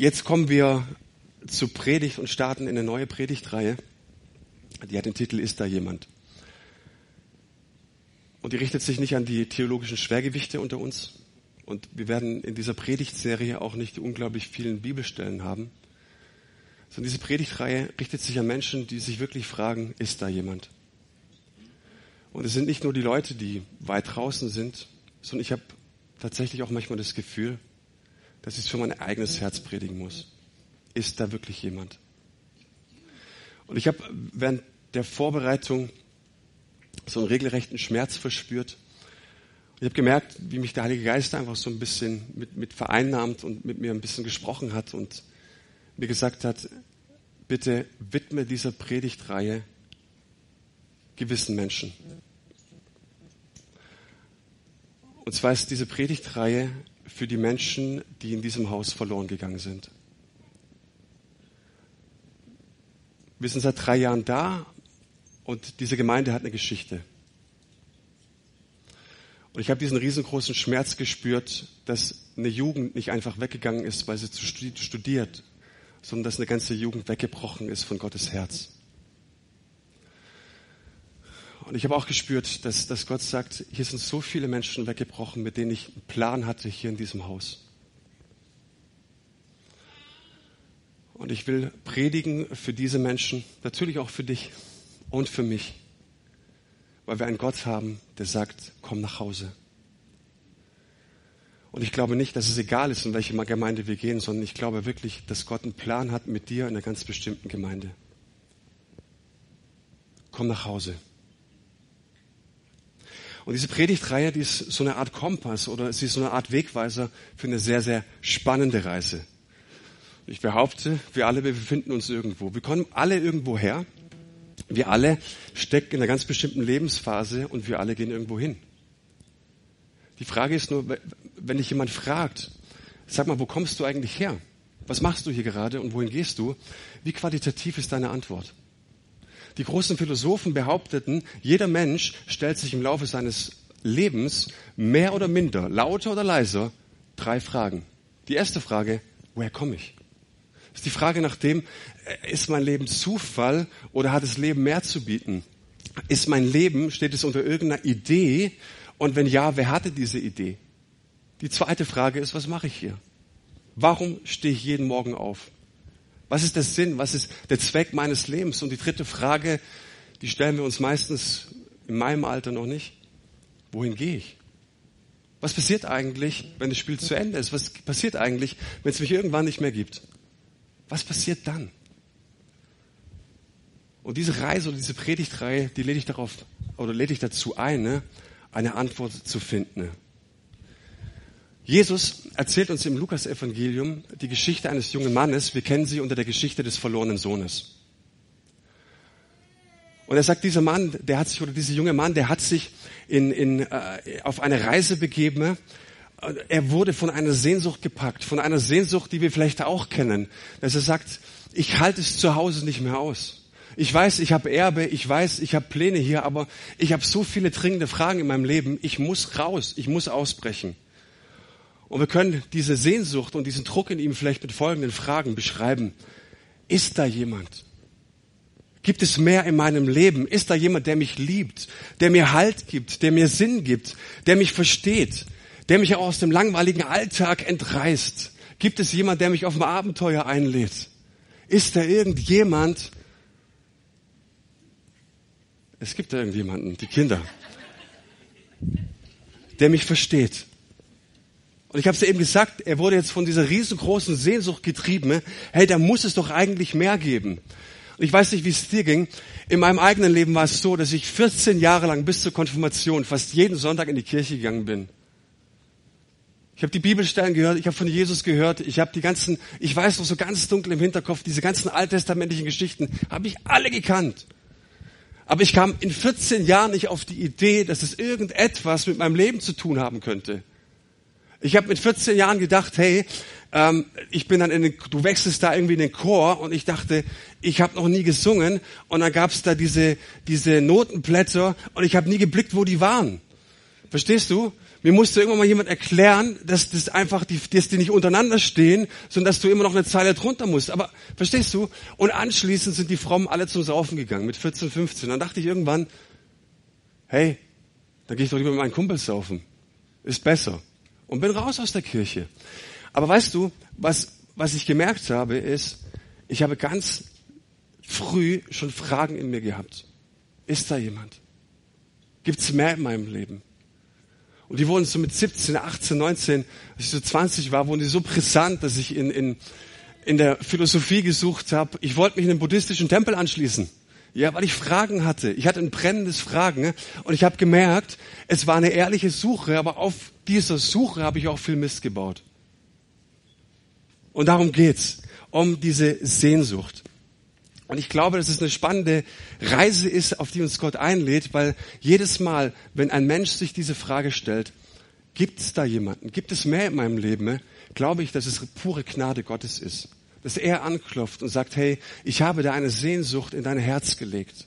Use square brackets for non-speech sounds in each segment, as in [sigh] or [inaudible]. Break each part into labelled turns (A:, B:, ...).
A: Jetzt kommen wir zur Predigt und starten in eine neue Predigtreihe. Die hat den Titel Ist da jemand? Und die richtet sich nicht an die theologischen Schwergewichte unter uns. Und wir werden in dieser Predigtserie auch nicht die unglaublich vielen Bibelstellen haben. Sondern diese Predigtreihe richtet sich an Menschen, die sich wirklich fragen, ist da jemand? Und es sind nicht nur die Leute, die weit draußen sind, sondern ich habe tatsächlich auch manchmal das Gefühl, dass ich für mein eigenes Herz predigen muss. Ist da wirklich jemand? Und ich habe während der Vorbereitung so einen regelrechten Schmerz verspürt. Ich habe gemerkt, wie mich der Heilige Geist einfach so ein bisschen mit, mit vereinnahmt und mit mir ein bisschen gesprochen hat und mir gesagt hat, bitte widme dieser Predigtreihe gewissen Menschen. Und zwar ist diese Predigtreihe für die Menschen, die in diesem Haus verloren gegangen sind. Wir sind seit drei Jahren da und diese Gemeinde hat eine Geschichte. Und ich habe diesen riesengroßen Schmerz gespürt, dass eine Jugend nicht einfach weggegangen ist, weil sie studiert, sondern dass eine ganze Jugend weggebrochen ist von Gottes Herz. Und ich habe auch gespürt, dass, dass Gott sagt, hier sind so viele Menschen weggebrochen, mit denen ich einen Plan hatte hier in diesem Haus. Und ich will predigen für diese Menschen, natürlich auch für dich und für mich, weil wir einen Gott haben, der sagt, komm nach Hause. Und ich glaube nicht, dass es egal ist, in welche Gemeinde wir gehen, sondern ich glaube wirklich, dass Gott einen Plan hat mit dir in einer ganz bestimmten Gemeinde. Komm nach Hause. Und diese Predigtreihe, die ist so eine Art Kompass oder sie ist so eine Art Wegweiser für eine sehr, sehr spannende Reise. Ich behaupte, wir alle wir befinden uns irgendwo. Wir kommen alle irgendwo her. Wir alle stecken in einer ganz bestimmten Lebensphase und wir alle gehen irgendwo hin. Die Frage ist nur, wenn dich jemand fragt, sag mal, wo kommst du eigentlich her? Was machst du hier gerade und wohin gehst du? Wie qualitativ ist deine Antwort? Die großen Philosophen behaupteten, jeder Mensch stellt sich im Laufe seines Lebens mehr oder minder, lauter oder leiser, drei Fragen. Die erste Frage, woher komme ich? Das ist die Frage nach dem, äh, ist mein Leben Zufall oder hat das Leben mehr zu bieten? Ist mein Leben, steht es unter irgendeiner Idee? Und wenn ja, wer hatte diese Idee? Die zweite Frage ist, was mache ich hier? Warum stehe ich jeden Morgen auf? Was ist der Sinn? Was ist der Zweck meines Lebens? Und die dritte Frage, die stellen wir uns meistens in meinem Alter noch nicht. Wohin gehe ich? Was passiert eigentlich, wenn das Spiel zu Ende ist? Was passiert eigentlich, wenn es mich irgendwann nicht mehr gibt? Was passiert dann? Und diese Reise oder diese Predigtreihe, die lädt ich darauf oder lädt ich dazu ein, ne, eine Antwort zu finden. Jesus erzählt uns im Lukas-Evangelium die Geschichte eines jungen Mannes. Wir kennen sie unter der Geschichte des verlorenen Sohnes. Und er sagt, dieser Mann, der hat sich, oder dieser junge Mann, der hat sich in, in, äh, auf eine Reise begeben. Er wurde von einer Sehnsucht gepackt, von einer Sehnsucht, die wir vielleicht auch kennen, dass er sagt, ich halte es zu Hause nicht mehr aus. Ich weiß, ich habe Erbe, ich weiß, ich habe Pläne hier, aber ich habe so viele dringende Fragen in meinem Leben. Ich muss raus, ich muss ausbrechen. Und wir können diese Sehnsucht und diesen Druck in ihm vielleicht mit folgenden Fragen beschreiben. Ist da jemand? Gibt es mehr in meinem Leben? Ist da jemand, der mich liebt, der mir Halt gibt, der mir Sinn gibt, der mich versteht, der mich auch aus dem langweiligen Alltag entreißt? Gibt es jemand, der mich auf ein Abenteuer einlädt? Ist da irgendjemand? Es gibt da irgendjemanden, die Kinder, der mich versteht, und ich habe es ja eben gesagt, er wurde jetzt von dieser riesengroßen Sehnsucht getrieben. Hey, da muss es doch eigentlich mehr geben. Und ich weiß nicht, wie es dir ging. In meinem eigenen Leben war es so, dass ich 14 Jahre lang bis zur Konfirmation fast jeden Sonntag in die Kirche gegangen bin. Ich habe die Bibelstellen gehört, ich habe von Jesus gehört, ich habe die ganzen, ich weiß noch so ganz dunkel im Hinterkopf, diese ganzen alttestamentlichen Geschichten habe ich alle gekannt. Aber ich kam in 14 Jahren nicht auf die Idee, dass es irgendetwas mit meinem Leben zu tun haben könnte. Ich habe mit 14 Jahren gedacht, hey, ähm, ich bin dann in den, du wechselst da irgendwie in den Chor und ich dachte, ich habe noch nie gesungen und dann gab's da diese diese Notenblätter und ich habe nie geblickt, wo die waren. Verstehst du? Mir musste irgendwann mal jemand erklären, dass das einfach die, dass die nicht untereinander stehen, sondern dass du immer noch eine Zeile drunter musst. Aber verstehst du? Und anschließend sind die Frommen alle zum Saufen gegangen mit 14, 15. Dann dachte ich irgendwann, hey, dann gehe ich doch lieber mit meinen Kumpels saufen. Ist besser. Und bin raus aus der Kirche. Aber weißt du, was, was ich gemerkt habe, ist, ich habe ganz früh schon Fragen in mir gehabt. Ist da jemand? Gibt es mehr in meinem Leben? Und die wurden so mit 17, 18, 19, als ich so 20 war, wurden die so brisant, dass ich in, in, in der Philosophie gesucht habe. Ich wollte mich in den buddhistischen Tempel anschließen. Ja, weil ich Fragen hatte. Ich hatte ein brennendes Fragen und ich habe gemerkt, es war eine ehrliche Suche, aber auf dieser Suche habe ich auch viel Mist gebaut. Und darum geht's, um diese Sehnsucht. Und ich glaube, dass es eine spannende Reise ist, auf die uns Gott einlädt, weil jedes Mal, wenn ein Mensch sich diese Frage stellt, gibt es da jemanden, gibt es mehr in meinem Leben, glaube ich, dass es pure Gnade Gottes ist. Dass er anklopft und sagt, hey, ich habe da eine Sehnsucht in dein Herz gelegt.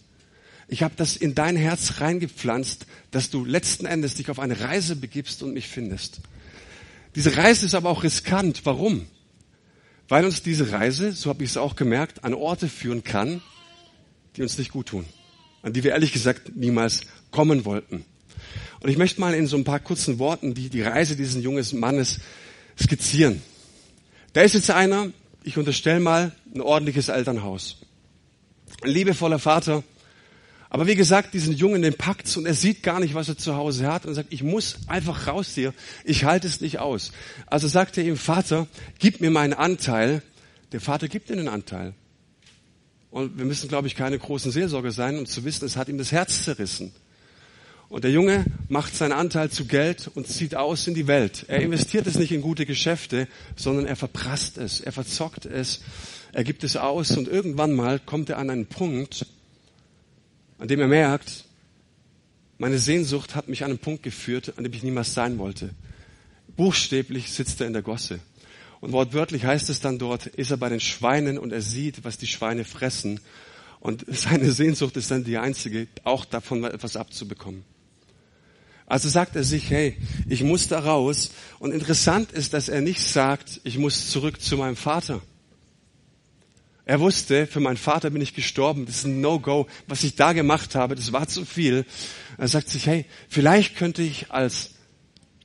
A: Ich habe das in dein Herz reingepflanzt, dass du letzten Endes dich auf eine Reise begibst und mich findest. Diese Reise ist aber auch riskant. Warum? weil uns diese Reise, so habe ich es auch gemerkt, an Orte führen kann, die uns nicht gut tun, an die wir ehrlich gesagt niemals kommen wollten. Und ich möchte mal in so ein paar kurzen Worten die, die Reise dieses jungen Mannes skizzieren. Da ist jetzt einer, ich unterstelle mal, ein ordentliches Elternhaus. Ein liebevoller Vater, aber wie gesagt, diesen Jungen, den packt's und er sieht gar nicht, was er zu Hause hat und sagt, ich muss einfach raus hier. Ich halte es nicht aus. Also sagt er ihm, Vater, gib mir meinen Anteil. Der Vater gibt ihm den Anteil. Und wir müssen, glaube ich, keine großen Seelsorge sein, um zu wissen, es hat ihm das Herz zerrissen. Und der Junge macht seinen Anteil zu Geld und zieht aus in die Welt. Er investiert es nicht in gute Geschäfte, sondern er verprasst es, er verzockt es, er gibt es aus und irgendwann mal kommt er an einen Punkt, an dem er merkt, meine Sehnsucht hat mich an einen Punkt geführt, an dem ich niemals sein wollte. Buchstäblich sitzt er in der Gosse. Und wortwörtlich heißt es dann dort, ist er bei den Schweinen und er sieht, was die Schweine fressen. Und [laughs] seine Sehnsucht ist dann die einzige, auch davon etwas abzubekommen. Also sagt er sich, hey, ich muss da raus. Und interessant ist, dass er nicht sagt, ich muss zurück zu meinem Vater. Er wusste, für meinen Vater bin ich gestorben, das ist ein No-Go. Was ich da gemacht habe, das war zu viel. Er sagt sich, hey, vielleicht könnte ich als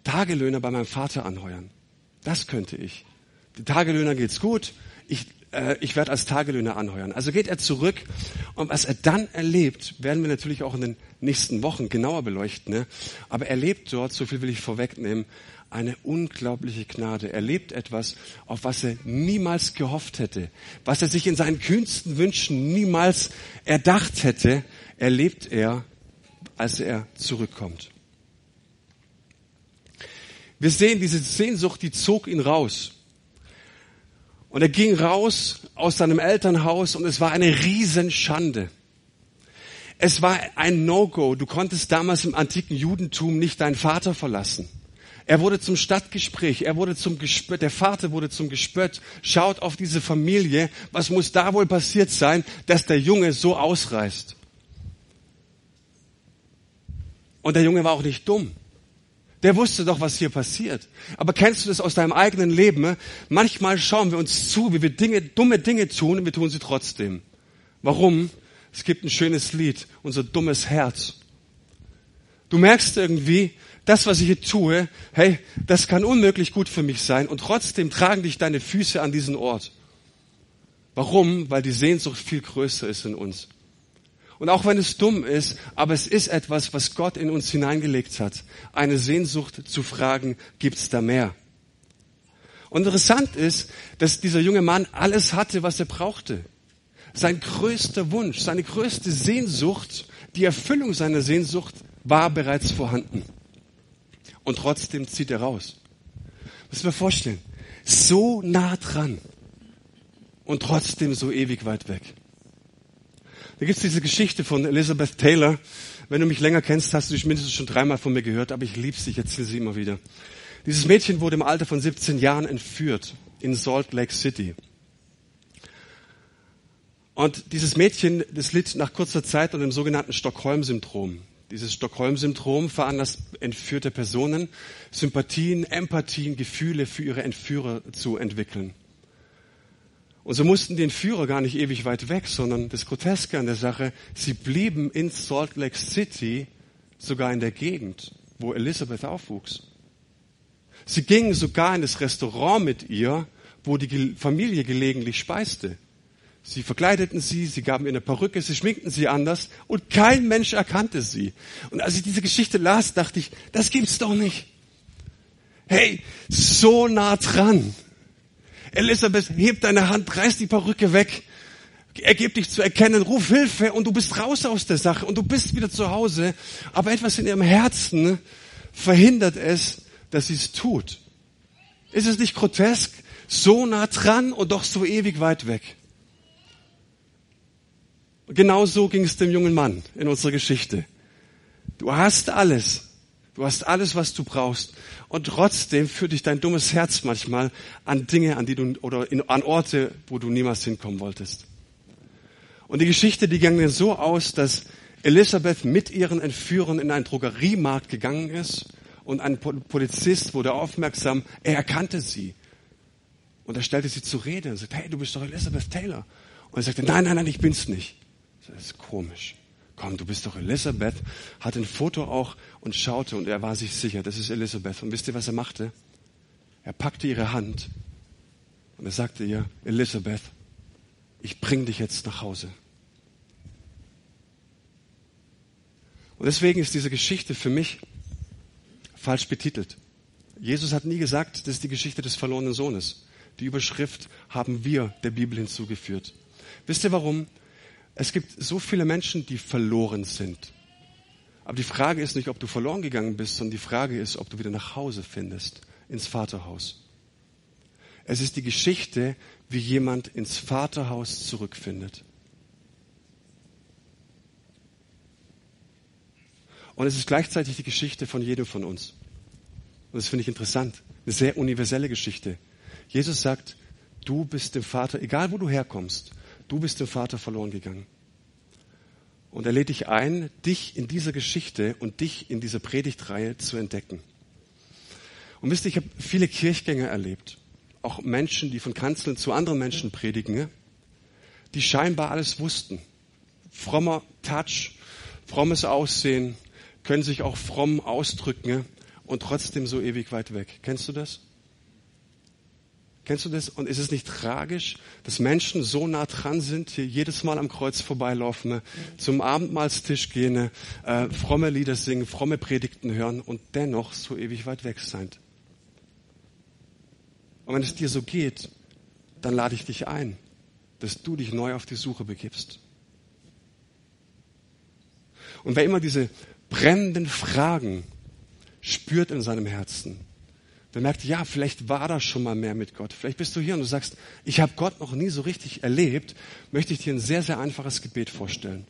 A: Tagelöhner bei meinem Vater anheuern. Das könnte ich. Die Tagelöhner geht's gut. Ich, äh, ich werde als Tagelöhner anheuern. Also geht er zurück und was er dann erlebt, werden wir natürlich auch in den nächsten Wochen genauer beleuchten. Ne? Aber er lebt dort, so viel will ich vorwegnehmen, eine unglaubliche Gnade. Er lebt etwas, auf was er niemals gehofft hätte, was er sich in seinen kühnsten Wünschen niemals erdacht hätte, erlebt er, als er zurückkommt. Wir sehen diese Sehnsucht, die zog ihn raus. Und er ging raus aus seinem Elternhaus und es war eine Riesenschande. Es war ein No-Go. Du konntest damals im antiken Judentum nicht deinen Vater verlassen. Er wurde zum Stadtgespräch, er wurde zum Gespött, der Vater wurde zum Gespött. Schaut auf diese Familie, was muss da wohl passiert sein, dass der Junge so ausreißt? Und der Junge war auch nicht dumm. Der wusste doch, was hier passiert. Aber kennst du das aus deinem eigenen Leben? Manchmal schauen wir uns zu, wie wir Dinge, dumme Dinge tun und wir tun sie trotzdem. Warum? Es gibt ein schönes Lied, unser dummes Herz. Du merkst irgendwie, das, was ich hier tue, hey, das kann unmöglich gut für mich sein und trotzdem tragen dich deine Füße an diesen Ort. Warum? Weil die Sehnsucht viel größer ist in uns. Und auch wenn es dumm ist, aber es ist etwas, was Gott in uns hineingelegt hat. Eine Sehnsucht zu fragen, gibt's da mehr? Und interessant ist, dass dieser junge Mann alles hatte, was er brauchte. Sein größter Wunsch, seine größte Sehnsucht, die Erfüllung seiner Sehnsucht war bereits vorhanden und trotzdem zieht er raus. Muss mir vorstellen. So nah dran und trotzdem so ewig weit weg. Da gibt's diese Geschichte von Elizabeth Taylor. Wenn du mich länger kennst, hast du dich mindestens schon dreimal von mir gehört, aber ich liebe sie, ich erzähle sie immer wieder. Dieses Mädchen wurde im Alter von 17 Jahren entführt in Salt Lake City. Und dieses Mädchen, das litt nach kurzer Zeit unter dem sogenannten Stockholm-Syndrom. Dieses Stockholm-Syndrom veranlasst entführte Personen, Sympathien, Empathien, Gefühle für ihre Entführer zu entwickeln. Und so mussten die Entführer gar nicht ewig weit weg, sondern das Groteske an der Sache, sie blieben in Salt Lake City, sogar in der Gegend, wo Elisabeth aufwuchs. Sie gingen sogar in das Restaurant mit ihr, wo die Familie gelegentlich speiste. Sie verkleideten sie, sie gaben ihr eine Perücke, sie schminkten sie anders und kein Mensch erkannte sie. Und als ich diese Geschichte las, dachte ich, das gibt's doch nicht. Hey, so nah dran. Elisabeth, heb deine Hand, reiß die Perücke weg, ergib dich zu erkennen, ruf Hilfe und du bist raus aus der Sache und du bist wieder zu Hause. Aber etwas in ihrem Herzen verhindert es, dass sie es tut. Ist es nicht grotesk? So nah dran und doch so ewig weit weg. Genau so ging es dem jungen Mann in unserer Geschichte. Du hast alles. Du hast alles, was du brauchst. Und trotzdem führt dich dein dummes Herz manchmal an Dinge, an die du, oder in, an Orte, wo du niemals hinkommen wolltest. Und die Geschichte, die ging so aus, dass Elisabeth mit ihren Entführern in einen Drogeriemarkt gegangen ist und ein Polizist wurde aufmerksam, er erkannte sie. Und er stellte sie zur Rede und sagte, hey, du bist doch Elisabeth Taylor. Und er sagte, nein, nein, nein, ich bin's nicht. Das ist komisch. Komm, du bist doch Elisabeth. Hat ein Foto auch und schaute und er war sich sicher, das ist Elisabeth. Und wisst ihr, was er machte? Er packte ihre Hand und er sagte ihr, Elisabeth, ich bring dich jetzt nach Hause. Und deswegen ist diese Geschichte für mich falsch betitelt. Jesus hat nie gesagt, das ist die Geschichte des verlorenen Sohnes. Die Überschrift haben wir der Bibel hinzugeführt. Wisst ihr warum? Es gibt so viele Menschen, die verloren sind. Aber die Frage ist nicht, ob du verloren gegangen bist, sondern die Frage ist, ob du wieder nach Hause findest, ins Vaterhaus. Es ist die Geschichte, wie jemand ins Vaterhaus zurückfindet. Und es ist gleichzeitig die Geschichte von jedem von uns. Und das finde ich interessant. Eine sehr universelle Geschichte. Jesus sagt, du bist dem Vater, egal wo du herkommst, Du bist dem Vater verloren gegangen. Und er lädt dich ein, dich in dieser Geschichte und dich in dieser Predigtreihe zu entdecken. Und wisst ihr, ich habe viele Kirchgänger erlebt, auch Menschen, die von Kanzeln zu anderen Menschen predigen, die scheinbar alles wussten. Frommer Touch, frommes Aussehen, können sich auch fromm ausdrücken und trotzdem so ewig weit weg. Kennst du das? Kennst du das? Und ist es nicht tragisch, dass Menschen so nah dran sind, hier jedes Mal am Kreuz vorbeilaufen, zum Abendmahlstisch gehen, äh, fromme Lieder singen, fromme Predigten hören und dennoch so ewig weit weg sind? Und wenn es dir so geht, dann lade ich dich ein, dass du dich neu auf die Suche begibst. Und wer immer diese brennenden Fragen spürt in seinem Herzen, der merkt, ja, vielleicht war das schon mal mehr mit Gott. Vielleicht bist du hier und du sagst, ich habe Gott noch nie so richtig erlebt, möchte ich dir ein sehr, sehr einfaches Gebet vorstellen.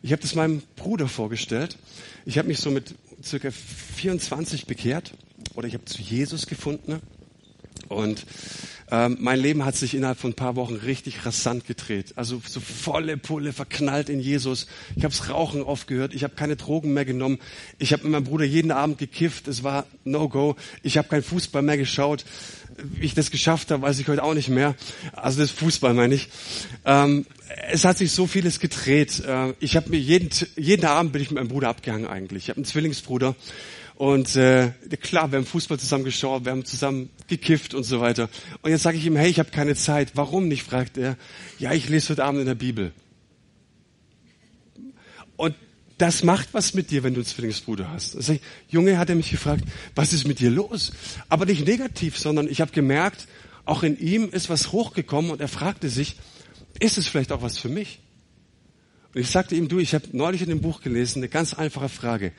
A: Ich habe das meinem Bruder vorgestellt. Ich habe mich so mit circa 24 bekehrt oder ich habe zu Jesus gefunden. Und ähm, mein Leben hat sich innerhalb von ein paar Wochen richtig rasant gedreht. Also so volle Pulle, verknallt in Jesus. Ich habe das Rauchen aufgehört. Ich habe keine Drogen mehr genommen. Ich habe mit meinem Bruder jeden Abend gekifft. Es war No-Go. Ich habe kein Fußball mehr geschaut. Wie ich das geschafft habe, weiß ich heute auch nicht mehr. Also das Fußball meine ich. Ähm, es hat sich so vieles gedreht. Äh, ich habe mir jeden, jeden Abend bin ich mit meinem Bruder abgehangen eigentlich. Ich habe einen Zwillingsbruder. Und äh, klar, wir haben Fußball zusammen geschaut, wir haben zusammen gekifft und so weiter. Und jetzt sage ich ihm, hey, ich habe keine Zeit. Warum nicht? fragt er. Ja, ich lese heute Abend in der Bibel. Und das macht was mit dir, wenn du einen Zwillingsbruder hast. Also, Junge hat er mich gefragt, was ist mit dir los? Aber nicht negativ, sondern ich habe gemerkt, auch in ihm ist was hochgekommen und er fragte sich, ist es vielleicht auch was für mich? Und ich sagte ihm, du, ich habe neulich in dem Buch gelesen, eine ganz einfache Frage.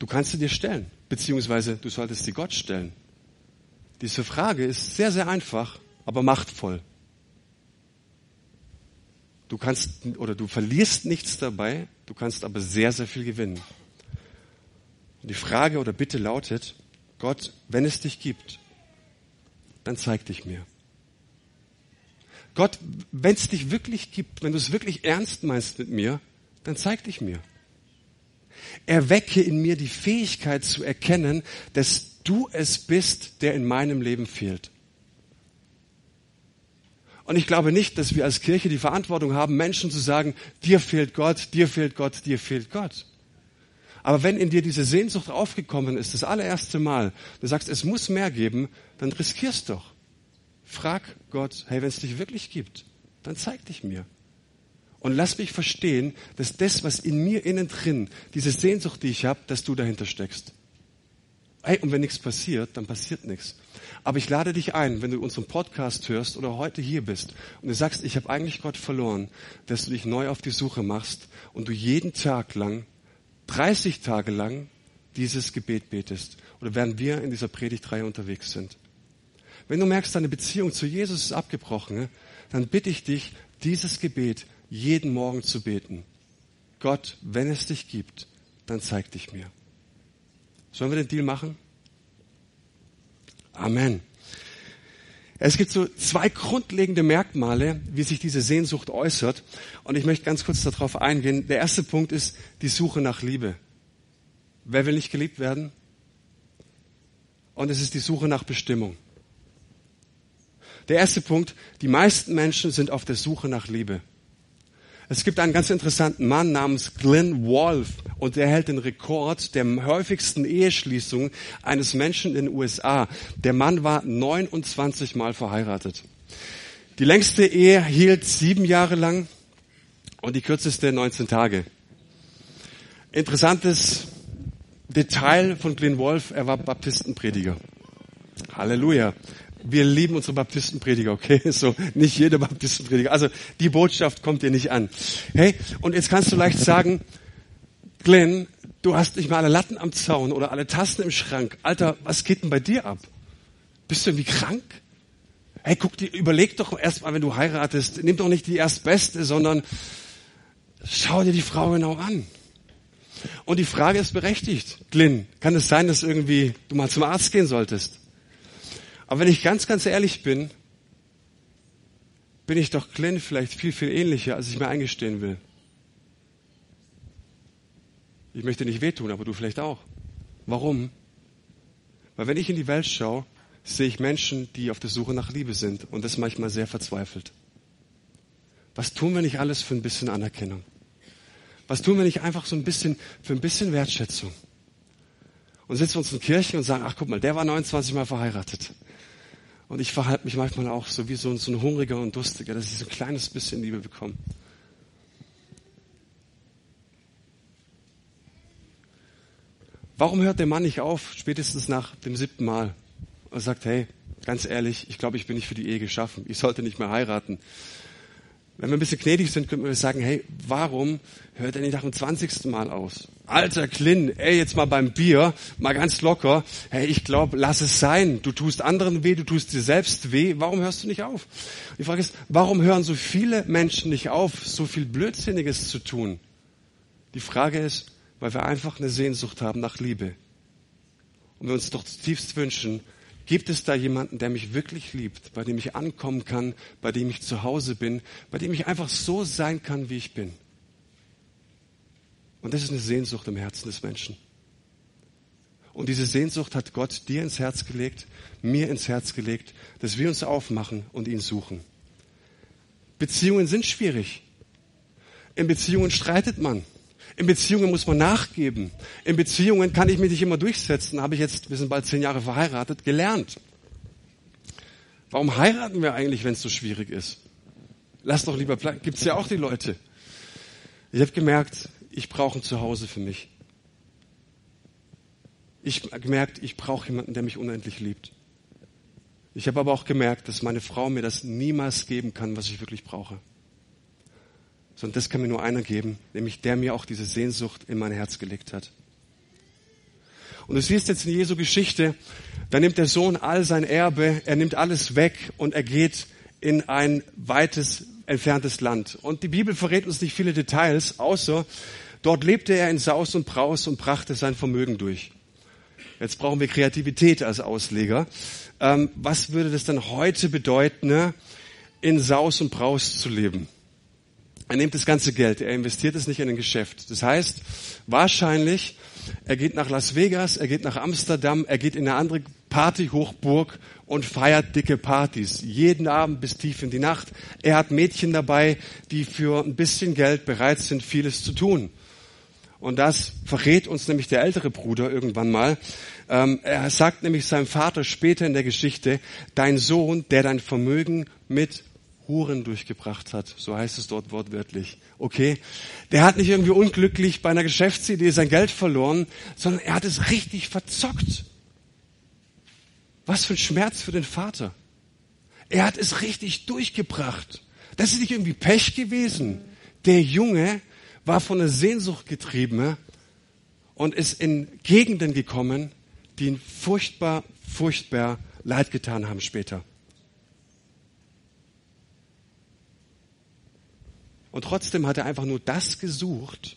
A: Du kannst sie dir stellen, beziehungsweise du solltest sie Gott stellen. Diese Frage ist sehr, sehr einfach, aber machtvoll. Du kannst oder du verlierst nichts dabei, du kannst aber sehr, sehr viel gewinnen. Und die Frage oder Bitte lautet, Gott, wenn es dich gibt, dann zeig dich mir. Gott, wenn es dich wirklich gibt, wenn du es wirklich ernst meinst mit mir, dann zeig dich mir. Erwecke in mir die Fähigkeit zu erkennen, dass du es bist, der in meinem Leben fehlt. Und ich glaube nicht, dass wir als Kirche die Verantwortung haben, Menschen zu sagen, dir fehlt Gott, dir fehlt Gott, dir fehlt Gott. Aber wenn in dir diese Sehnsucht aufgekommen ist, das allererste Mal, du sagst, es muss mehr geben, dann riskierst doch. Frag Gott, hey, wenn es dich wirklich gibt, dann zeig dich mir. Und lass mich verstehen, dass das, was in mir innen drin, diese Sehnsucht, die ich habe, dass du dahinter steckst. Hey, und wenn nichts passiert, dann passiert nichts. Aber ich lade dich ein, wenn du unseren Podcast hörst oder heute hier bist und du sagst, ich habe eigentlich Gott verloren, dass du dich neu auf die Suche machst und du jeden Tag lang, 30 Tage lang dieses Gebet betest. Oder während wir in dieser Predigtreihe unterwegs sind. Wenn du merkst, deine Beziehung zu Jesus ist abgebrochen, dann bitte ich dich, dieses Gebet jeden Morgen zu beten. Gott, wenn es dich gibt, dann zeig dich mir. Sollen wir den Deal machen? Amen. Es gibt so zwei grundlegende Merkmale, wie sich diese Sehnsucht äußert. Und ich möchte ganz kurz darauf eingehen. Der erste Punkt ist die Suche nach Liebe. Wer will nicht geliebt werden? Und es ist die Suche nach Bestimmung. Der erste Punkt, die meisten Menschen sind auf der Suche nach Liebe. Es gibt einen ganz interessanten Mann namens Glenn Wolf und der hält den Rekord der häufigsten Eheschließungen eines Menschen in den USA. Der Mann war 29 Mal verheiratet. Die längste Ehe hielt sieben Jahre lang und die kürzeste 19 Tage. Interessantes Detail von Glenn Wolf, er war Baptistenprediger. Halleluja wir lieben unsere Baptistenprediger, okay? [laughs] So, nicht jeder Baptistenprediger. Also, die Botschaft kommt dir nicht an. Hey, und jetzt kannst du leicht sagen, Glenn, du hast nicht mal alle Latten am Zaun oder alle Tassen im Schrank. Alter, was geht denn bei dir ab? Bist du irgendwie krank? Hey, guck dir, überleg doch erstmal, wenn du heiratest, nimm doch nicht die erstbeste, sondern schau dir die Frau genau an. Und die Frage ist berechtigt. Glenn, kann es sein, dass irgendwie du mal zum Arzt gehen solltest? Aber wenn ich ganz, ganz ehrlich bin, bin ich doch Glenn vielleicht viel, viel ähnlicher, als ich mir eingestehen will. Ich möchte nicht wehtun, aber du vielleicht auch. Warum? Weil wenn ich in die Welt schaue, sehe ich Menschen, die auf der Suche nach Liebe sind und das manchmal sehr verzweifelt. Was tun wir nicht alles für ein bisschen Anerkennung? Was tun wir nicht einfach so ein bisschen für ein bisschen Wertschätzung? Und sitzen wir uns in Kirchen und sagen, ach guck mal, der war 29 Mal verheiratet. Und ich verhalte mich manchmal auch so wie so ein, so ein Hungriger und Durstiger, dass ich so ein kleines bisschen Liebe bekomme. Warum hört der Mann nicht auf, spätestens nach dem siebten Mal? Und sagt, hey, ganz ehrlich, ich glaube, ich bin nicht für die Ehe geschaffen. Ich sollte nicht mehr heiraten. Wenn wir ein bisschen gnädig sind, könnten wir sagen, hey, warum hört er nicht nach dem zwanzigsten Mal aus? Alter Klin, ey, jetzt mal beim Bier, mal ganz locker. Hey, ich glaube, lass es sein. Du tust anderen weh, du tust dir selbst weh. Warum hörst du nicht auf? Die Frage ist, warum hören so viele Menschen nicht auf, so viel Blödsinniges zu tun? Die Frage ist, weil wir einfach eine Sehnsucht haben nach Liebe. Und wir uns doch zutiefst wünschen, Gibt es da jemanden, der mich wirklich liebt, bei dem ich ankommen kann, bei dem ich zu Hause bin, bei dem ich einfach so sein kann, wie ich bin? Und das ist eine Sehnsucht im Herzen des Menschen. Und diese Sehnsucht hat Gott dir ins Herz gelegt, mir ins Herz gelegt, dass wir uns aufmachen und ihn suchen. Beziehungen sind schwierig. In Beziehungen streitet man. In Beziehungen muss man nachgeben. In Beziehungen kann ich mich nicht immer durchsetzen. Habe ich jetzt, wir sind bald zehn Jahre verheiratet, gelernt. Warum heiraten wir eigentlich, wenn es so schwierig ist? Lass doch lieber bleiben. Gibt es ja auch die Leute. Ich habe gemerkt, ich brauche ein Zuhause für mich. Ich gemerkt, ich brauche jemanden, der mich unendlich liebt. Ich habe aber auch gemerkt, dass meine Frau mir das niemals geben kann, was ich wirklich brauche sondern das kann mir nur einer geben, nämlich der mir auch diese Sehnsucht in mein Herz gelegt hat. Und du siehst jetzt in Jesu Geschichte, da nimmt der Sohn all sein Erbe, er nimmt alles weg und er geht in ein weites, entferntes Land. Und die Bibel verrät uns nicht viele Details, außer dort lebte er in Saus und Braus und brachte sein Vermögen durch. Jetzt brauchen wir Kreativität als Ausleger. Ähm, was würde das dann heute bedeuten, ne? in Saus und Braus zu leben? Er nimmt das ganze Geld, er investiert es nicht in ein Geschäft. Das heißt, wahrscheinlich, er geht nach Las Vegas, er geht nach Amsterdam, er geht in eine andere Partyhochburg und feiert dicke Partys. Jeden Abend bis tief in die Nacht. Er hat Mädchen dabei, die für ein bisschen Geld bereit sind, vieles zu tun. Und das verrät uns nämlich der ältere Bruder irgendwann mal. Ähm, er sagt nämlich seinem Vater später in der Geschichte, dein Sohn, der dein Vermögen mit Huren durchgebracht hat. So heißt es dort wortwörtlich. Okay. Der hat nicht irgendwie unglücklich bei einer Geschäftsidee sein Geld verloren, sondern er hat es richtig verzockt. Was für ein Schmerz für den Vater. Er hat es richtig durchgebracht. Das ist nicht irgendwie Pech gewesen. Der Junge war von der Sehnsucht getrieben und ist in Gegenden gekommen, die ihn furchtbar, furchtbar leid getan haben später. Und trotzdem hat er einfach nur das gesucht,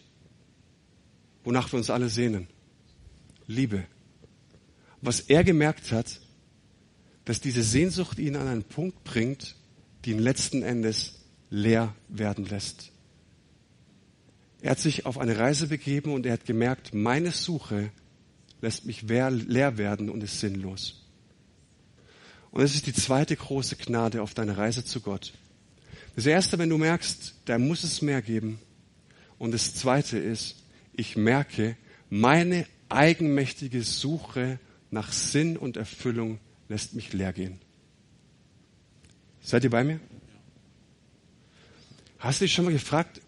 A: wonach wir uns alle sehnen. Liebe. Was er gemerkt hat, dass diese Sehnsucht ihn an einen Punkt bringt, die ihn letzten Endes leer werden lässt. Er hat sich auf eine Reise begeben und er hat gemerkt, meine Suche lässt mich leer werden und ist sinnlos. Und es ist die zweite große Gnade auf deiner Reise zu Gott. Das erste, wenn du merkst, da muss es mehr geben. Und das zweite ist, ich merke, meine eigenmächtige Suche nach Sinn und Erfüllung lässt mich leer gehen. Seid ihr bei mir? Hast du dich schon mal gefragt,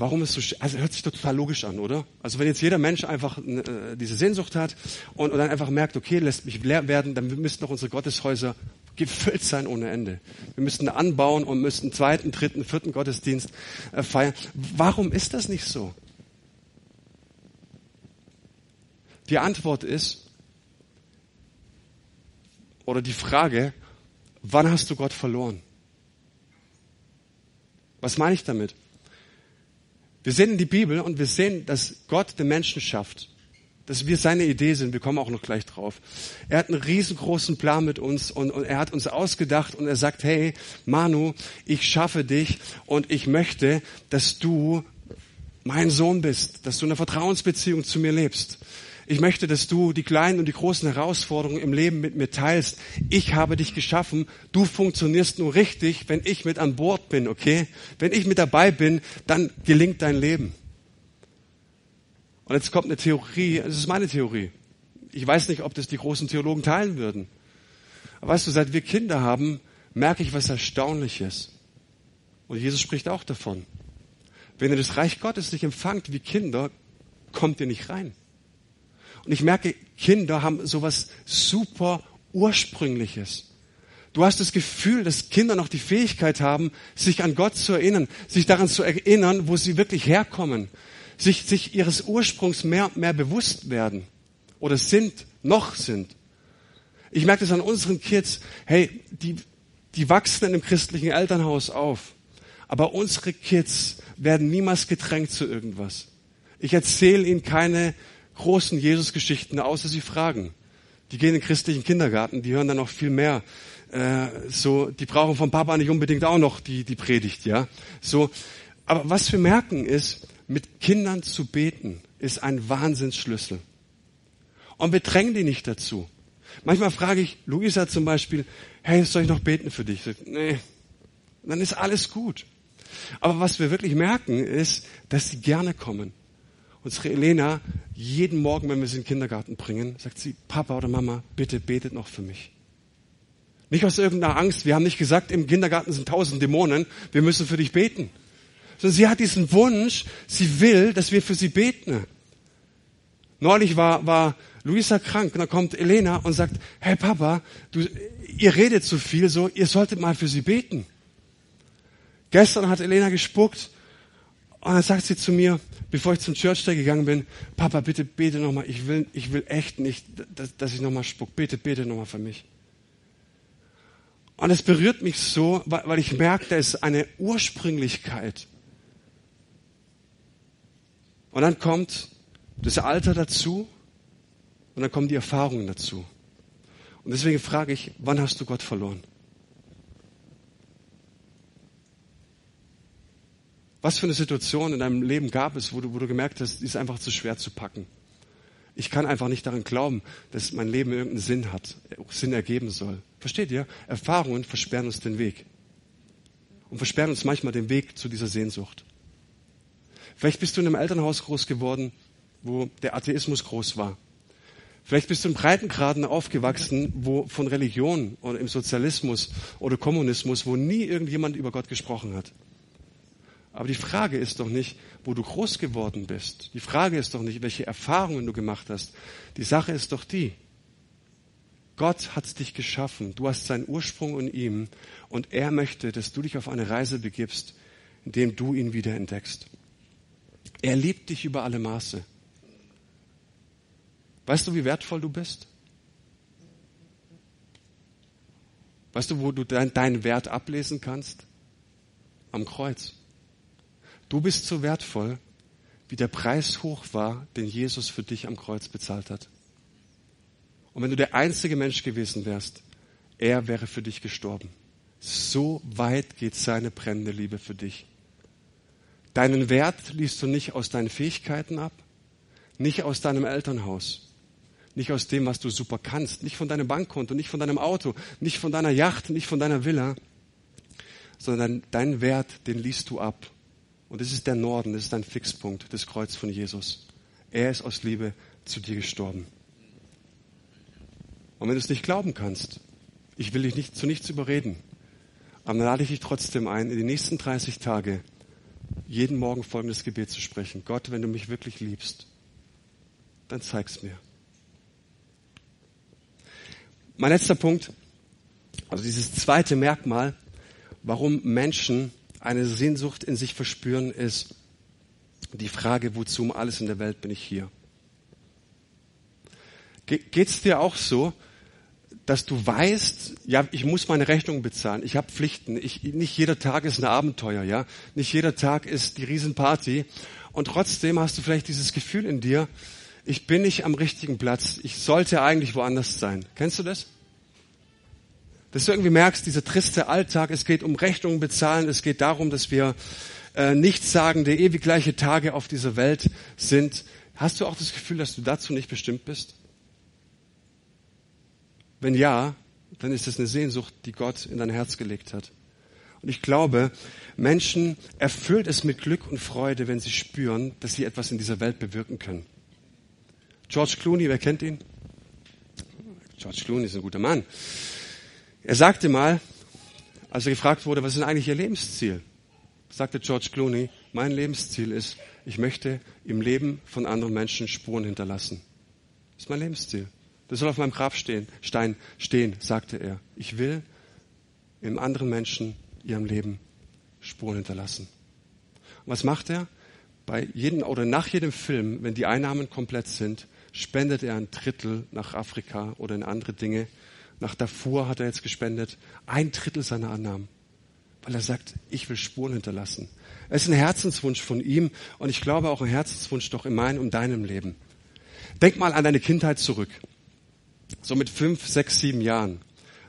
A: Warum ist so, also hört sich total logisch an, oder? Also wenn jetzt jeder Mensch einfach äh, diese Sehnsucht hat und, und dann einfach merkt, okay, lässt mich leer werden, dann müssten doch unsere Gotteshäuser gefüllt sein ohne Ende. Wir müssten anbauen und müssten zweiten, dritten, vierten Gottesdienst äh, feiern. Warum ist das nicht so? Die Antwort ist, oder die Frage, wann hast du Gott verloren? Was meine ich damit? Wir sehen in die Bibel und wir sehen, dass Gott den Menschen schafft. Dass wir seine Idee sind. Wir kommen auch noch gleich drauf. Er hat einen riesengroßen Plan mit uns und, und er hat uns ausgedacht und er sagt, hey, Manu, ich schaffe dich und ich möchte, dass du mein Sohn bist, dass du eine Vertrauensbeziehung zu mir lebst. Ich möchte, dass du die kleinen und die großen Herausforderungen im Leben mit mir teilst. Ich habe dich geschaffen. Du funktionierst nur richtig, wenn ich mit an Bord bin, okay? Wenn ich mit dabei bin, dann gelingt dein Leben. Und jetzt kommt eine Theorie, das ist meine Theorie. Ich weiß nicht, ob das die großen Theologen teilen würden. Aber weißt du, seit wir Kinder haben, merke ich was Erstaunliches. Und Jesus spricht auch davon. Wenn ihr das Reich Gottes nicht empfangt wie Kinder, kommt ihr nicht rein. Und ich merke, Kinder haben sowas super Ursprüngliches. Du hast das Gefühl, dass Kinder noch die Fähigkeit haben, sich an Gott zu erinnern, sich daran zu erinnern, wo sie wirklich herkommen, sich, sich ihres Ursprungs mehr mehr bewusst werden oder sind, noch sind. Ich merke das an unseren Kids. Hey, die, die wachsen in einem christlichen Elternhaus auf. Aber unsere Kids werden niemals gedrängt zu irgendwas. Ich erzähle ihnen keine großen Jesus-Geschichten, außer sie fragen. Die gehen in den christlichen Kindergarten, die hören dann noch viel mehr. Äh, so, die brauchen vom Papa nicht unbedingt auch noch die, die Predigt, ja. So, aber was wir merken ist, mit Kindern zu beten ist ein Wahnsinnsschlüssel. Und wir drängen die nicht dazu. Manchmal frage ich Luisa zum Beispiel, hey, soll ich noch beten für dich? Sag, nee, dann ist alles gut. Aber was wir wirklich merken, ist, dass sie gerne kommen. Unsere Elena, jeden Morgen, wenn wir sie in den Kindergarten bringen, sagt sie, Papa oder Mama, bitte betet noch für mich. Nicht aus irgendeiner Angst. Wir haben nicht gesagt, im Kindergarten sind tausend Dämonen, wir müssen für dich beten. Sondern sie hat diesen Wunsch, sie will, dass wir für sie beten. Neulich war, war Luisa krank und da kommt Elena und sagt, hey Papa, du, ihr redet zu viel so, ihr solltet mal für sie beten. Gestern hat Elena gespuckt und dann sagt sie zu mir, bevor ich zum Church Day gegangen bin, Papa, bitte bete nochmal. Ich will, ich will echt nicht, dass, dass ich nochmal spuck. Bitte, bete nochmal für mich. Und es berührt mich so, weil, weil ich merke, da ist eine Ursprünglichkeit. Und dann kommt das Alter dazu und dann kommen die Erfahrungen dazu. Und deswegen frage ich, wann hast du Gott verloren? Was für eine Situation in deinem Leben gab es, wo du, wo du gemerkt hast, die ist einfach zu schwer zu packen? Ich kann einfach nicht daran glauben, dass mein Leben irgendeinen Sinn hat, Sinn ergeben soll. Versteht ihr? Erfahrungen versperren uns den Weg. Und versperren uns manchmal den Weg zu dieser Sehnsucht. Vielleicht bist du in einem Elternhaus groß geworden, wo der Atheismus groß war. Vielleicht bist du in Breitengraden aufgewachsen, wo von Religion oder im Sozialismus oder Kommunismus, wo nie irgendjemand über Gott gesprochen hat. Aber die Frage ist doch nicht, wo du groß geworden bist. Die Frage ist doch nicht, welche Erfahrungen du gemacht hast. Die Sache ist doch die. Gott hat dich geschaffen. Du hast seinen Ursprung in ihm. Und er möchte, dass du dich auf eine Reise begibst, indem du ihn wieder entdeckst. Er liebt dich über alle Maße. Weißt du, wie wertvoll du bist? Weißt du, wo du deinen Wert ablesen kannst? Am Kreuz. Du bist so wertvoll, wie der Preis hoch war, den Jesus für dich am Kreuz bezahlt hat. Und wenn du der einzige Mensch gewesen wärst, er wäre für dich gestorben. So weit geht seine brennende Liebe für dich. Deinen Wert liest du nicht aus deinen Fähigkeiten ab, nicht aus deinem Elternhaus, nicht aus dem, was du super kannst, nicht von deinem Bankkonto, nicht von deinem Auto, nicht von deiner Yacht, nicht von deiner Villa, sondern deinen Wert, den liest du ab und das ist der Norden, das ist ein Fixpunkt, das Kreuz von Jesus. Er ist aus Liebe zu dir gestorben. Und wenn du es nicht glauben kannst, ich will dich nicht zu nichts überreden, aber dann lade ich dich trotzdem ein, in die nächsten 30 Tage jeden Morgen folgendes Gebet zu sprechen. Gott, wenn du mich wirklich liebst, dann zeig's mir. Mein letzter Punkt, also dieses zweite Merkmal, warum Menschen eine Sehnsucht in sich verspüren, ist die Frage, wozu um alles in der Welt bin ich hier? Geht es dir auch so, dass du weißt, ja, ich muss meine Rechnung bezahlen, ich habe Pflichten, ich, nicht jeder Tag ist ein Abenteuer, ja, nicht jeder Tag ist die Riesenparty und trotzdem hast du vielleicht dieses Gefühl in dir, ich bin nicht am richtigen Platz, ich sollte eigentlich woanders sein. Kennst du das? Dass du irgendwie merkst, dieser triste Alltag, es geht um Rechnungen bezahlen, es geht darum, dass wir äh, nichtssagende, ewig gleiche Tage auf dieser Welt sind. Hast du auch das Gefühl, dass du dazu nicht bestimmt bist? Wenn ja, dann ist es eine Sehnsucht, die Gott in dein Herz gelegt hat. Und ich glaube, Menschen erfüllt es mit Glück und Freude, wenn sie spüren, dass sie etwas in dieser Welt bewirken können. George Clooney, wer kennt ihn? George Clooney ist ein guter Mann. Er sagte mal, als er gefragt wurde, was ist denn eigentlich Ihr Lebensziel? Sagte George Clooney, mein Lebensziel ist, ich möchte im Leben von anderen Menschen Spuren hinterlassen. Das ist mein Lebensziel. Das soll auf meinem Grabstein Stein stehen, sagte er. Ich will im anderen Menschen ihrem Leben Spuren hinterlassen. Und was macht er? Bei jedem oder nach jedem Film, wenn die Einnahmen komplett sind, spendet er ein Drittel nach Afrika oder in andere Dinge, nach Darfur hat er jetzt gespendet. Ein Drittel seiner Annahmen. Weil er sagt, ich will Spuren hinterlassen. Es ist ein Herzenswunsch von ihm und ich glaube auch ein Herzenswunsch doch in meinem und deinem Leben. Denk mal an deine Kindheit zurück. So mit fünf, sechs, sieben Jahren.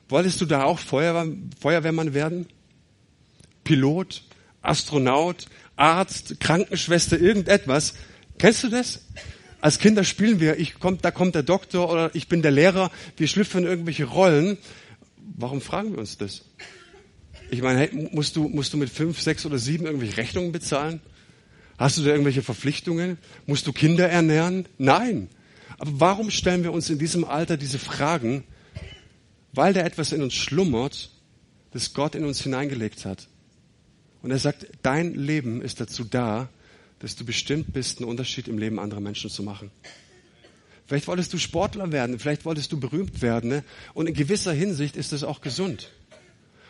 A: Wolltest du da auch Feuerwehr, Feuerwehrmann werden? Pilot, Astronaut, Arzt, Krankenschwester, irgendetwas? Kennst du das? Als Kinder spielen wir, ich komm, da kommt der Doktor oder ich bin der Lehrer, wir schlüpfen irgendwelche Rollen. Warum fragen wir uns das? Ich meine, hey, musst du, musst du mit fünf, sechs oder sieben irgendwelche Rechnungen bezahlen? Hast du da irgendwelche Verpflichtungen? Musst du Kinder ernähren? Nein. Aber warum stellen wir uns in diesem Alter diese Fragen? Weil da etwas in uns schlummert, das Gott in uns hineingelegt hat. Und er sagt, dein Leben ist dazu da, dass du bestimmt bist, einen Unterschied im Leben anderer Menschen zu machen. Vielleicht wolltest du Sportler werden, vielleicht wolltest du berühmt werden. Ne? Und in gewisser Hinsicht ist das auch gesund.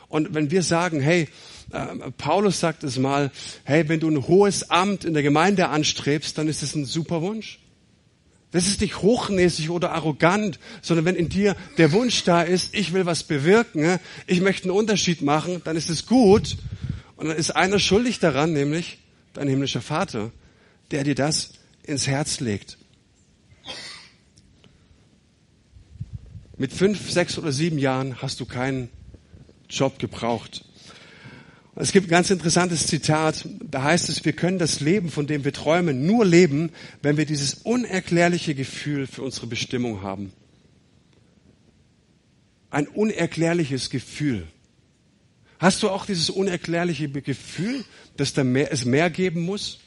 A: Und wenn wir sagen, hey, äh, Paulus sagt es mal, hey, wenn du ein hohes Amt in der Gemeinde anstrebst, dann ist es ein super Wunsch. Das ist nicht hochnäsig oder arrogant, sondern wenn in dir der Wunsch da ist, ich will was bewirken, ne? ich möchte einen Unterschied machen, dann ist es gut. Und dann ist einer schuldig daran, nämlich dein himmlischer Vater, der dir das ins Herz legt. Mit fünf, sechs oder sieben Jahren hast du keinen Job gebraucht. Es gibt ein ganz interessantes Zitat, da heißt es, wir können das Leben, von dem wir träumen, nur leben, wenn wir dieses unerklärliche Gefühl für unsere Bestimmung haben. Ein unerklärliches Gefühl. Hast du auch dieses unerklärliche Gefühl, dass da mehr, es mehr geben muss?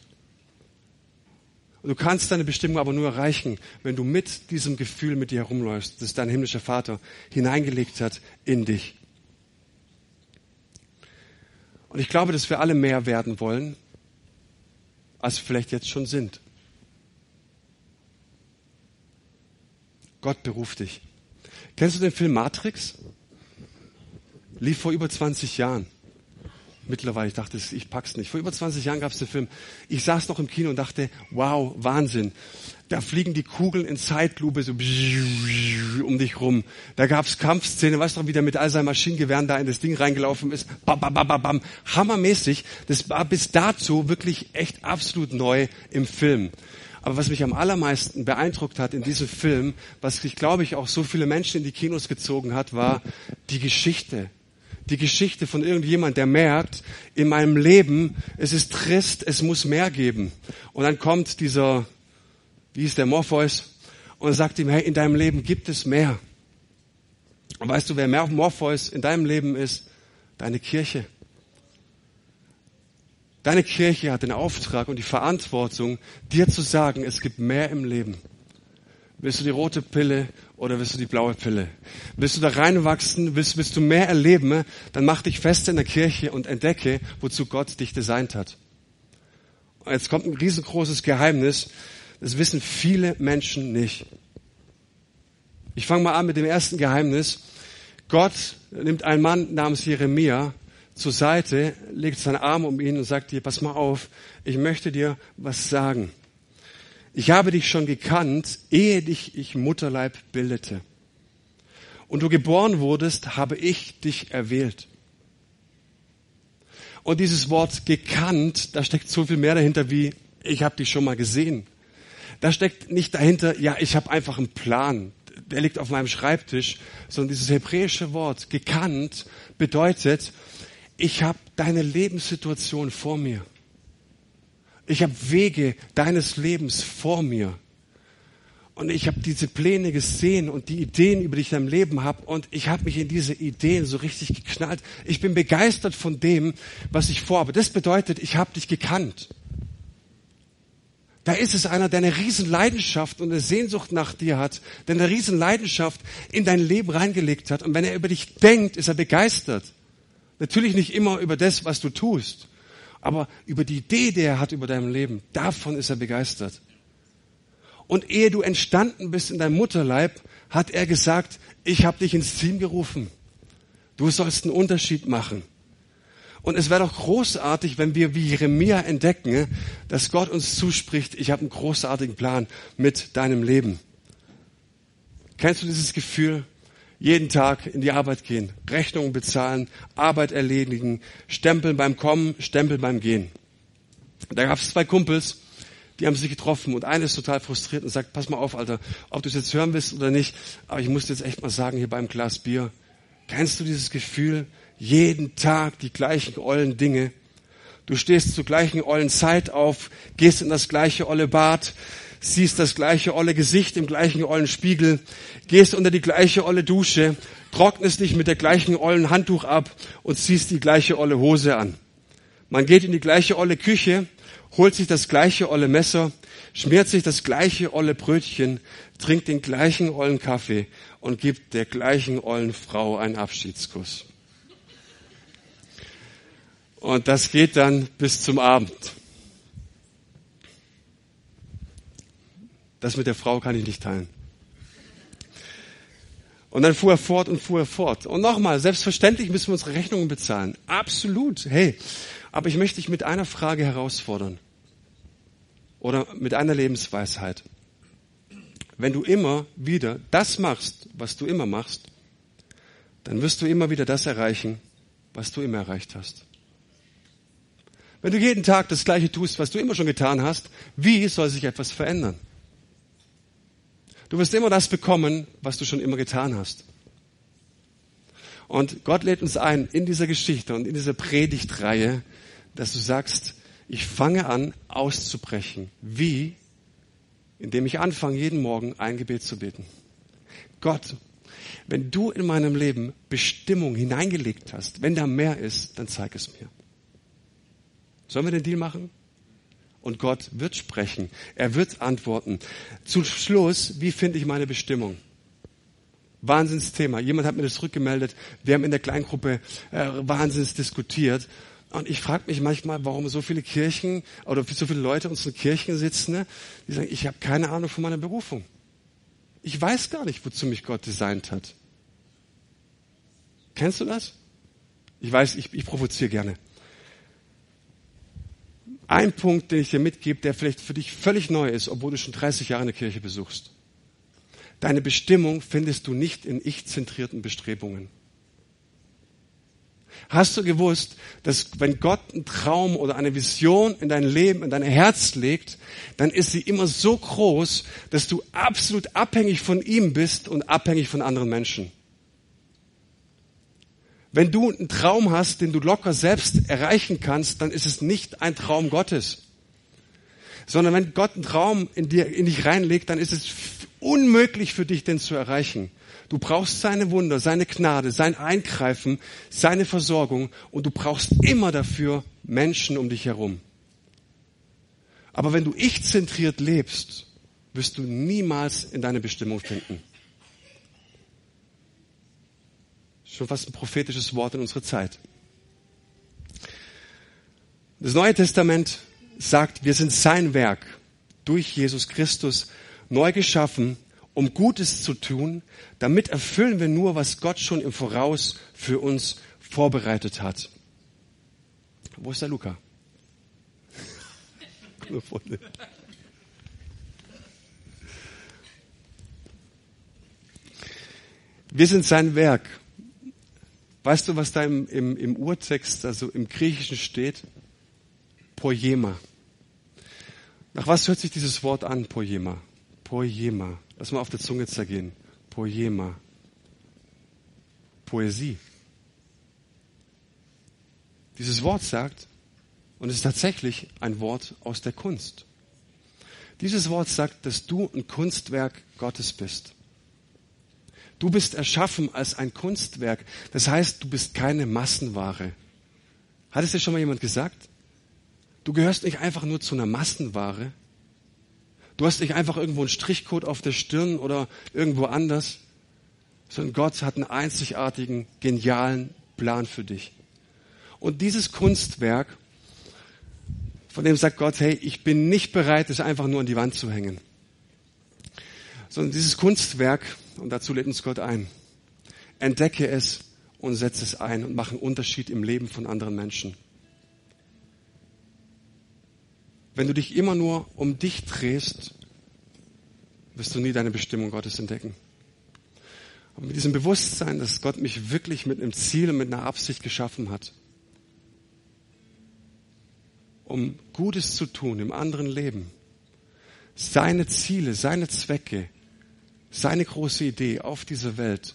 A: du kannst deine Bestimmung aber nur erreichen, wenn du mit diesem Gefühl mit dir herumläufst, das dein himmlischer Vater hineingelegt hat in dich. Und ich glaube, dass wir alle mehr werden wollen, als wir vielleicht jetzt schon sind. Gott beruft dich. Kennst du den Film Matrix? Lief vor über 20 Jahren. Mittlerweile, ich dachte, ich pack's nicht. Vor über 20 Jahren gab es den Film. Ich saß noch im Kino und dachte, wow, Wahnsinn. Da fliegen die Kugeln in Zeitlupe so um dich rum. Da gab's Kampfszene, weißt du, wie der mit all seinen Maschinengewehren da in das Ding reingelaufen ist. Bam, bam, bam, bam, bam. Hammermäßig. Das war bis dazu wirklich echt absolut neu im Film. Aber was mich am allermeisten beeindruckt hat in diesem Film, was ich glaube ich auch so viele Menschen in die Kinos gezogen hat, war die Geschichte die Geschichte von irgendjemand, der merkt, in meinem Leben, es ist trist, es muss mehr geben. Und dann kommt dieser, wie ist der Morpheus, und sagt ihm, hey, in deinem Leben gibt es mehr. Und weißt du, wer mehr Morpheus in deinem Leben ist? Deine Kirche. Deine Kirche hat den Auftrag und die Verantwortung, dir zu sagen, es gibt mehr im Leben. Willst du die rote Pille oder willst du die blaue Pille? Willst du da reinwachsen? Willst, willst du mehr erleben? Dann mach dich fest in der Kirche und entdecke, wozu Gott dich designt hat. Und jetzt kommt ein riesengroßes Geheimnis. Das wissen viele Menschen nicht. Ich fange mal an mit dem ersten Geheimnis. Gott nimmt einen Mann namens Jeremia zur Seite, legt seinen Arm um ihn und sagt dir, pass mal auf, ich möchte dir was sagen. Ich habe dich schon gekannt, ehe dich ich Mutterleib bildete. Und du geboren wurdest, habe ich dich erwählt. Und dieses Wort gekannt, da steckt so viel mehr dahinter wie, ich habe dich schon mal gesehen. Da steckt nicht dahinter, ja, ich habe einfach einen Plan, der liegt auf meinem Schreibtisch, sondern dieses hebräische Wort gekannt bedeutet, ich habe deine Lebenssituation vor mir. Ich habe Wege deines Lebens vor mir. Und ich habe diese Pläne gesehen und die Ideen, über die ich in deinem Leben habe. Und ich habe mich in diese Ideen so richtig geknallt. Ich bin begeistert von dem, was ich vorhabe. Das bedeutet, ich habe dich gekannt. Da ist es einer, der eine Riesenleidenschaft und eine Sehnsucht nach dir hat, der eine Riesenleidenschaft in dein Leben reingelegt hat. Und wenn er über dich denkt, ist er begeistert. Natürlich nicht immer über das, was du tust aber über die Idee, die er hat über dein Leben, davon ist er begeistert. Und ehe du entstanden bist in deinem Mutterleib, hat er gesagt, ich habe dich ins Team gerufen. Du sollst einen Unterschied machen. Und es wäre doch großartig, wenn wir wie Jeremia entdecken, dass Gott uns zuspricht, ich habe einen großartigen Plan mit deinem Leben. Kennst du dieses Gefühl? Jeden Tag in die Arbeit gehen, Rechnungen bezahlen, Arbeit erledigen, Stempeln beim Kommen, Stempeln beim Gehen. Da gab es zwei Kumpels, die haben sich getroffen und einer ist total frustriert und sagt, pass mal auf, Alter, ob du es jetzt hören willst oder nicht, aber ich muss dir jetzt echt mal sagen, hier beim Glas Bier, kennst du dieses Gefühl, jeden Tag die gleichen ollen Dinge, Du stehst zur gleichen ollen Zeit auf, gehst in das gleiche olle Bad, siehst das gleiche olle Gesicht im gleichen ollen Spiegel, gehst unter die gleiche olle Dusche, trocknest dich mit der gleichen ollen Handtuch ab und ziehst die gleiche olle Hose an. Man geht in die gleiche olle Küche, holt sich das gleiche olle Messer, schmiert sich das gleiche olle Brötchen, trinkt den gleichen ollen Kaffee und gibt der gleichen ollen Frau einen Abschiedskuss. Und das geht dann bis zum Abend. Das mit der Frau kann ich nicht teilen. Und dann fuhr er fort und fuhr er fort. Und nochmal, selbstverständlich müssen wir unsere Rechnungen bezahlen. Absolut. Hey, aber ich möchte dich mit einer Frage herausfordern. Oder mit einer Lebensweisheit. Wenn du immer wieder das machst, was du immer machst, dann wirst du immer wieder das erreichen, was du immer erreicht hast. Wenn du jeden Tag das Gleiche tust, was du immer schon getan hast, wie soll sich etwas verändern? Du wirst immer das bekommen, was du schon immer getan hast. Und Gott lädt uns ein in dieser Geschichte und in dieser Predigtreihe, dass du sagst, ich fange an auszubrechen. Wie? Indem ich anfange, jeden Morgen ein Gebet zu beten. Gott, wenn du in meinem Leben Bestimmung hineingelegt hast, wenn da mehr ist, dann zeig es mir. Sollen wir den Deal machen? Und Gott wird sprechen. Er wird antworten. Zum Schluss, wie finde ich meine Bestimmung? Wahnsinnsthema. Jemand hat mir das zurückgemeldet. Wir haben in der Kleingruppe äh, Wahnsinns diskutiert. Und ich frage mich manchmal, warum so viele Kirchen oder so viele Leute in unseren Kirchen sitzen, ne, die sagen, ich habe keine Ahnung von meiner Berufung. Ich weiß gar nicht, wozu mich Gott designt hat. Kennst du das? Ich weiß, ich, ich provoziere gerne. Ein Punkt, den ich dir mitgebe, der vielleicht für dich völlig neu ist, obwohl du schon 30 Jahre eine Kirche besuchst. Deine Bestimmung findest du nicht in ich-zentrierten Bestrebungen. Hast du gewusst, dass wenn Gott einen Traum oder eine Vision in dein Leben, in dein Herz legt, dann ist sie immer so groß, dass du absolut abhängig von ihm bist und abhängig von anderen Menschen. Wenn du einen Traum hast, den du locker selbst erreichen kannst, dann ist es nicht ein Traum Gottes. Sondern wenn Gott einen Traum in, dir, in dich reinlegt, dann ist es unmöglich für dich, den zu erreichen. Du brauchst seine Wunder, seine Gnade, sein Eingreifen, seine Versorgung und du brauchst immer dafür Menschen um dich herum. Aber wenn du ich-zentriert lebst, wirst du niemals in deine Bestimmung finden. Schon fast ein prophetisches Wort in unserer Zeit. Das Neue Testament sagt, wir sind sein Werk durch Jesus Christus neu geschaffen um Gutes zu tun, damit erfüllen wir nur, was Gott schon im Voraus für uns vorbereitet hat. Wo ist der Luca? [laughs] Wir sind sein Werk. Weißt du, was da im, im, im Urtext, also im Griechischen steht? Poema. Nach was hört sich dieses Wort an, Poema? Poema. Lass mal auf der Zunge zergehen. Poema. Poesie. Dieses Wort sagt, und es ist tatsächlich ein Wort aus der Kunst. Dieses Wort sagt, dass du ein Kunstwerk Gottes bist. Du bist erschaffen als ein Kunstwerk. Das heißt, du bist keine Massenware. Hat es dir schon mal jemand gesagt? Du gehörst nicht einfach nur zu einer Massenware, Du hast nicht einfach irgendwo einen Strichcode auf der Stirn oder irgendwo anders, sondern Gott hat einen einzigartigen, genialen Plan für dich. Und dieses Kunstwerk, von dem sagt Gott, hey, ich bin nicht bereit, es einfach nur an die Wand zu hängen. Sondern dieses Kunstwerk, und dazu lädt uns Gott ein, entdecke es und setze es ein und mache einen Unterschied im Leben von anderen Menschen. Wenn du dich immer nur um dich drehst, wirst du nie deine Bestimmung Gottes entdecken. Und mit diesem Bewusstsein, dass Gott mich wirklich mit einem Ziel und mit einer Absicht geschaffen hat, um Gutes zu tun im anderen Leben, seine Ziele, seine Zwecke, seine große Idee auf dieser Welt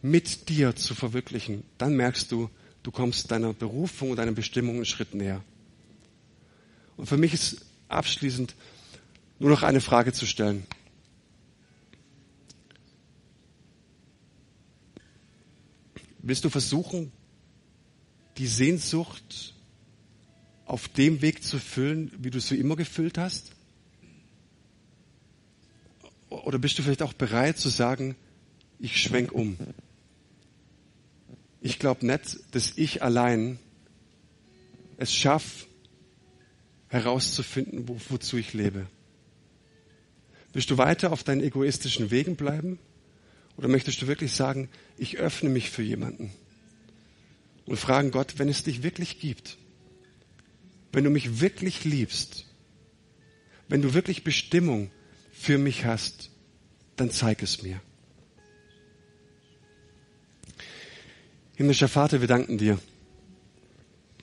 A: mit dir zu verwirklichen, dann merkst du, du kommst deiner Berufung und deiner Bestimmung einen Schritt näher. Und für mich ist abschließend nur noch eine Frage zu stellen. Willst du versuchen, die Sehnsucht auf dem Weg zu füllen, wie du sie immer gefüllt hast? Oder bist du vielleicht auch bereit zu sagen, ich schwenk um? Ich glaube nicht, dass ich allein es schaffe, herauszufinden, wo, wozu ich lebe. Willst du weiter auf deinen egoistischen Wegen bleiben? Oder möchtest du wirklich sagen, ich öffne mich für jemanden? Und fragen Gott, wenn es dich wirklich gibt, wenn du mich wirklich liebst, wenn du wirklich Bestimmung für mich hast, dann zeig es mir. Himmlischer Vater, wir danken dir